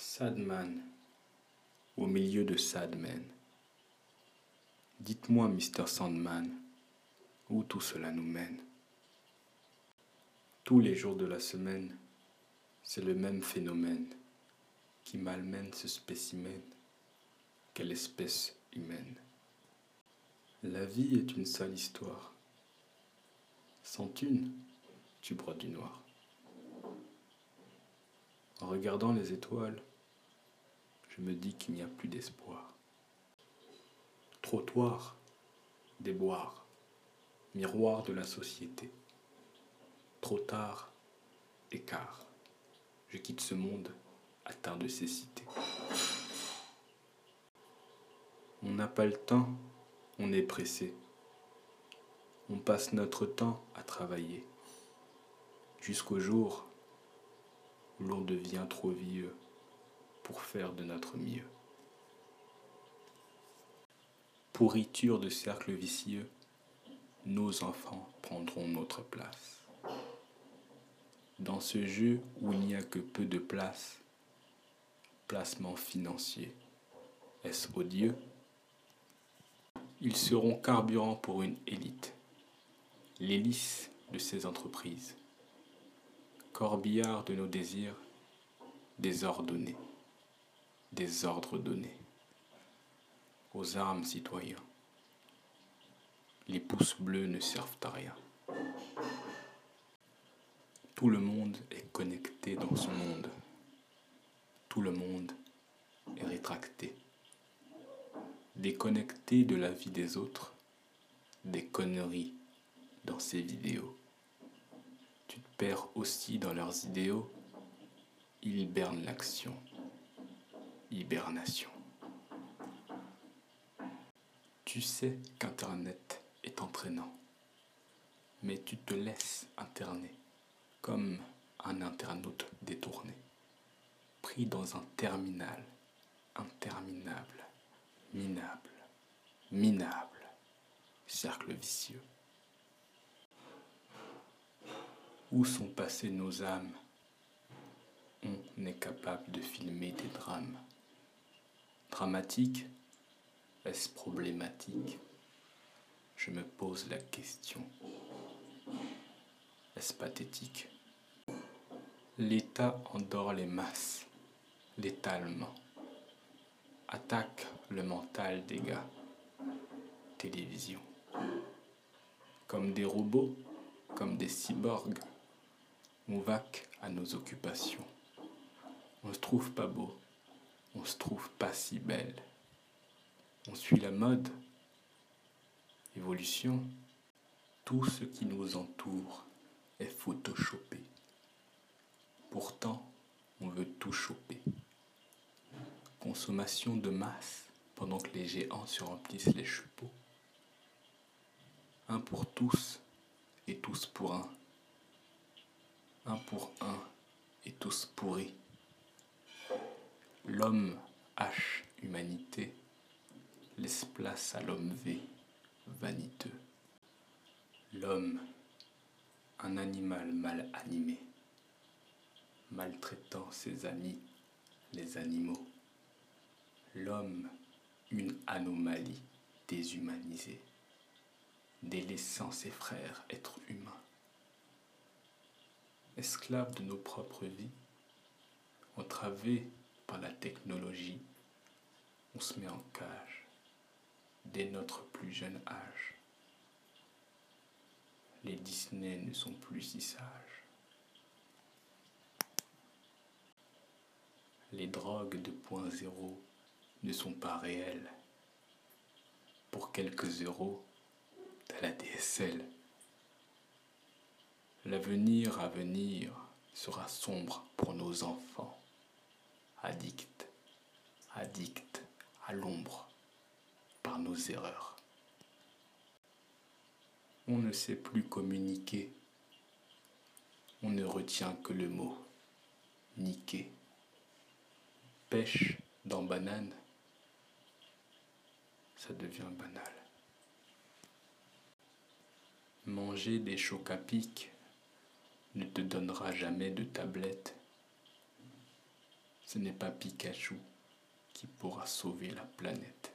Sadman, au milieu de Sadman. Dites-moi, Mr. Sandman, où tout cela nous mène. Tous les jours de la semaine, c'est le même phénomène qui malmène ce spécimen qu'est l'espèce humaine. La vie est une sale histoire. Sans une, tu broies du noir. En regardant les étoiles, je me dis qu'il n'y a plus d'espoir. Trottoir, déboire, miroir de la société. Trop tard, écart. Je quitte ce monde atteint de cécité. On n'a pas le temps, on est pressé. On passe notre temps à travailler jusqu'au jour l'on devient trop vieux pour faire de notre mieux. Pourriture de cercle vicieux, nos enfants prendront notre place. Dans ce jeu où il n'y a que peu de place, placement financier, est-ce odieux? Ils seront carburant pour une élite, l'hélice de ces entreprises, corbillard de nos désirs désordonnés, des ordres donnés aux armes citoyens. Les pouces bleus ne servent à rien. Tout le monde est connecté dans ce monde. Tout le monde est rétracté. Déconnecté de la vie des autres, des conneries dans ces vidéos. Perds aussi dans leurs idéaux. Ils hibernent l'action. Hibernation. Tu sais qu'Internet est entraînant, mais tu te laisses interner comme un internaute détourné, pris dans un terminal interminable, minable, minable, cercle vicieux. Où sont passées nos âmes? On est capable de filmer des drames. Dramatique? Est-ce problématique? Je me pose la question. Est-ce pathétique? L'État endort les masses, létalement. Attaque le mental des gars. Télévision. Comme des robots, comme des cyborgs, on vaque à nos occupations. On se trouve pas beau, on se trouve pas si belle. On suit la mode, évolution, tout ce qui nous entoure est photoshopé. Pourtant, on veut tout choper. Consommation de masse pendant que les géants se remplissent les chevaux. Un pour tous et tous pour un. Un pour un et tous pourris. L'homme H humanité laisse place à l'homme V vaniteux. L'homme, un animal mal animé, maltraitant ses amis, les animaux. L'homme, une anomalie déshumanisée, délaissant ses frères êtres humains. Esclaves de nos propres vies, entravés par la technologie, on se met en cage dès notre plus jeune âge. Les Disney ne sont plus si sages. Les drogues de point zéro ne sont pas réelles. Pour quelques euros, t'as la DSL. L'avenir à venir sera sombre pour nos enfants, addicts, addicts à l'ombre par nos erreurs. On ne sait plus communiquer. On ne retient que le mot niquer. Pêche dans banane, ça devient banal. Manger des chocs à pic ne te donnera jamais de tablette. ce n'est pas Pikachu qui pourra sauver la planète.